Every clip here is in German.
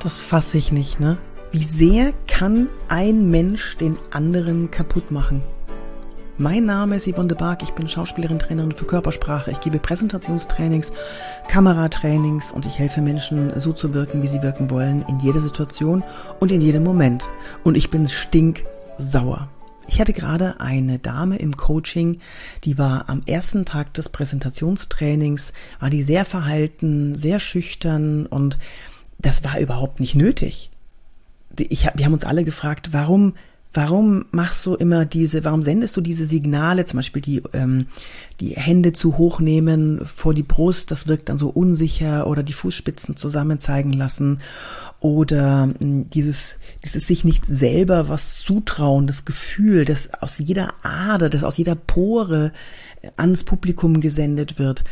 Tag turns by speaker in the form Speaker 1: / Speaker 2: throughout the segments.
Speaker 1: Das fasse ich nicht, ne? Wie sehr kann ein Mensch den anderen kaputt machen? Mein Name ist Yvonne de Barg, ich bin Schauspielerin, Trainerin für Körpersprache. Ich gebe Präsentationstrainings, Kameratrainings und ich helfe Menschen so zu wirken, wie sie wirken wollen, in jeder Situation und in jedem Moment. Und ich bin stinksauer. Ich hatte gerade eine Dame im Coaching, die war am ersten Tag des Präsentationstrainings, war die sehr verhalten, sehr schüchtern und das war überhaupt nicht nötig. Ich, wir haben uns alle gefragt, warum, warum machst du immer diese, warum sendest du diese Signale, zum Beispiel die, ähm, die Hände zu hoch nehmen vor die Brust, das wirkt dann so unsicher oder die Fußspitzen zusammen zeigen lassen oder hm, dieses, dieses sich nicht selber was zutrauen, das Gefühl, das aus jeder Ader, das aus jeder Pore ans Publikum gesendet wird.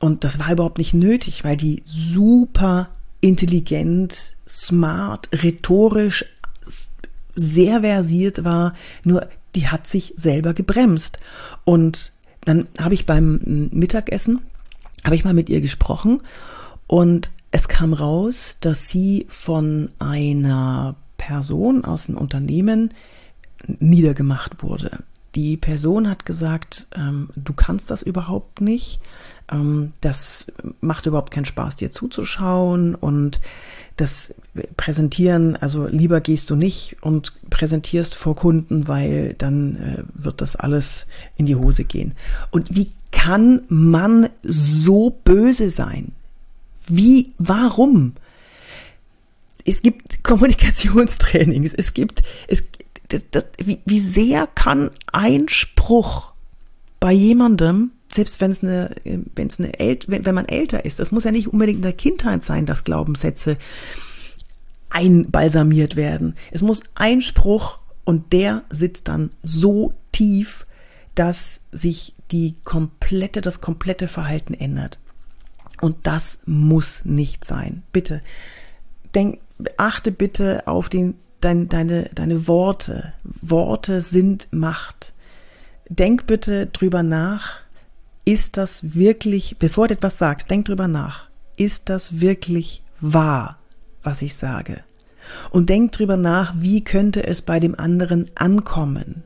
Speaker 1: Und das war überhaupt nicht nötig, weil die super intelligent, smart, rhetorisch sehr versiert war, nur die hat sich selber gebremst. Und dann habe ich beim Mittagessen, habe ich mal mit ihr gesprochen und es kam raus, dass sie von einer Person aus einem Unternehmen niedergemacht wurde. Die Person hat gesagt, ähm, du kannst das überhaupt nicht, ähm, das macht überhaupt keinen Spaß, dir zuzuschauen und das Präsentieren, also lieber gehst du nicht und präsentierst vor Kunden, weil dann äh, wird das alles in die Hose gehen. Und wie kann man so böse sein? Wie, warum? Es gibt Kommunikationstrainings, es gibt, es, das, das, wie, wie sehr kann ein Spruch bei jemandem selbst wenn es eine, wenn es eine, wenn, wenn man älter ist, das muss ja nicht unbedingt in der Kindheit sein, dass Glaubenssätze einbalsamiert werden. Es muss ein Spruch und der sitzt dann so tief, dass sich die komplette, das komplette Verhalten ändert. Und das muss nicht sein. Bitte, denk, achte bitte auf den, dein, deine, deine Worte. Worte sind Macht. Denk bitte drüber nach, ist das wirklich, bevor du etwas sagst, denk drüber nach, ist das wirklich wahr, was ich sage? Und denk drüber nach, wie könnte es bei dem anderen ankommen?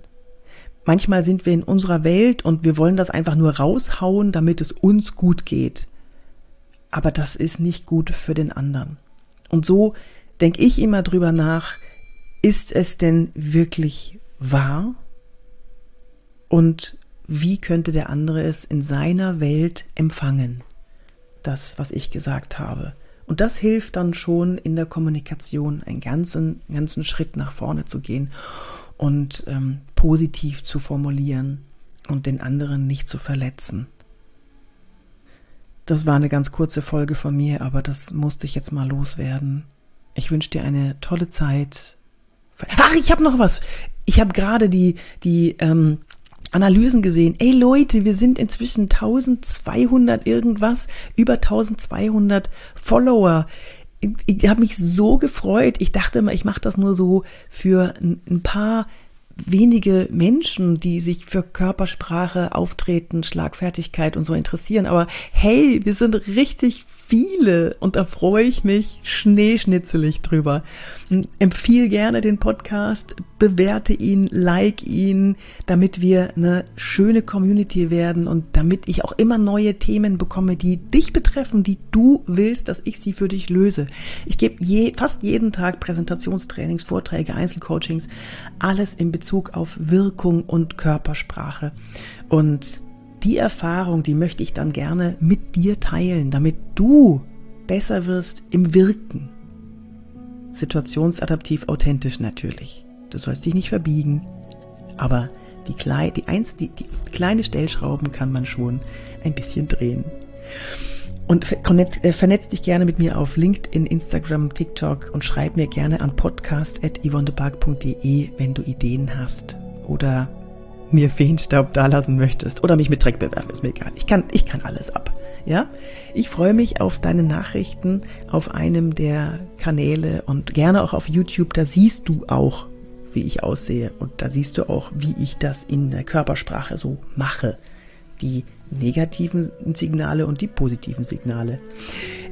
Speaker 1: Manchmal sind wir in unserer Welt und wir wollen das einfach nur raushauen, damit es uns gut geht. Aber das ist nicht gut für den anderen. Und so denke ich immer drüber nach, ist es denn wirklich wahr? Und wie könnte der andere es in seiner Welt empfangen? Das, was ich gesagt habe. Und das hilft dann schon in der Kommunikation einen ganzen, ganzen Schritt nach vorne zu gehen und ähm, positiv zu formulieren und den anderen nicht zu verletzen. Das war eine ganz kurze Folge von mir, aber das musste ich jetzt mal loswerden. Ich wünsche dir eine tolle Zeit. Ach, ich habe noch was. Ich habe gerade die die ähm, Analysen gesehen. Ey Leute, wir sind inzwischen 1200 irgendwas, über 1200 Follower. Ich, ich habe mich so gefreut. Ich dachte immer, ich mache das nur so für ein, ein paar wenige Menschen, die sich für Körpersprache, Auftreten, Schlagfertigkeit und so interessieren. Aber hey, wir sind richtig viele und da freue ich mich schneeschnitzelig drüber. Empfiehl gerne den Podcast, bewerte ihn, like ihn, damit wir eine schöne Community werden und damit ich auch immer neue Themen bekomme, die dich betreffen, die du willst, dass ich sie für dich löse. Ich gebe je, fast jeden Tag Präsentationstrainings, Vorträge, Einzelcoachings, alles in Bezug auf Wirkung und Körpersprache. Und die Erfahrung, die möchte ich dann gerne mit dir teilen, damit du besser wirst im Wirken. Situationsadaptiv authentisch natürlich. Du sollst dich nicht verbiegen, aber die, klei die, eins, die, die kleine Stellschrauben kann man schon ein bisschen drehen. Und äh, vernetz dich gerne mit mir auf LinkedIn, Instagram, TikTok und schreib mir gerne an podcast.yvonnebark.de, wenn du Ideen hast oder mir Feenstaub dalassen möchtest oder mich mit Dreck bewerfen, ist mir egal. Ich kann, ich kann alles ab. Ja? Ich freue mich auf deine Nachrichten auf einem der Kanäle und gerne auch auf YouTube. Da siehst du auch, wie ich aussehe und da siehst du auch, wie ich das in der Körpersprache so mache. Die negativen Signale und die positiven Signale.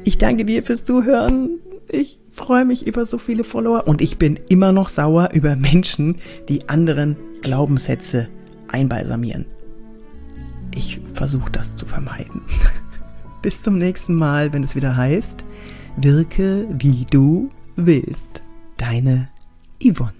Speaker 1: Ich danke dir fürs Zuhören. Ich freue mich über so viele Follower und ich bin immer noch sauer über Menschen, die anderen Glaubenssätze einbalsamieren. Ich versuche das zu vermeiden. Bis zum nächsten Mal, wenn es wieder heißt, wirke wie du willst. Deine Yvonne.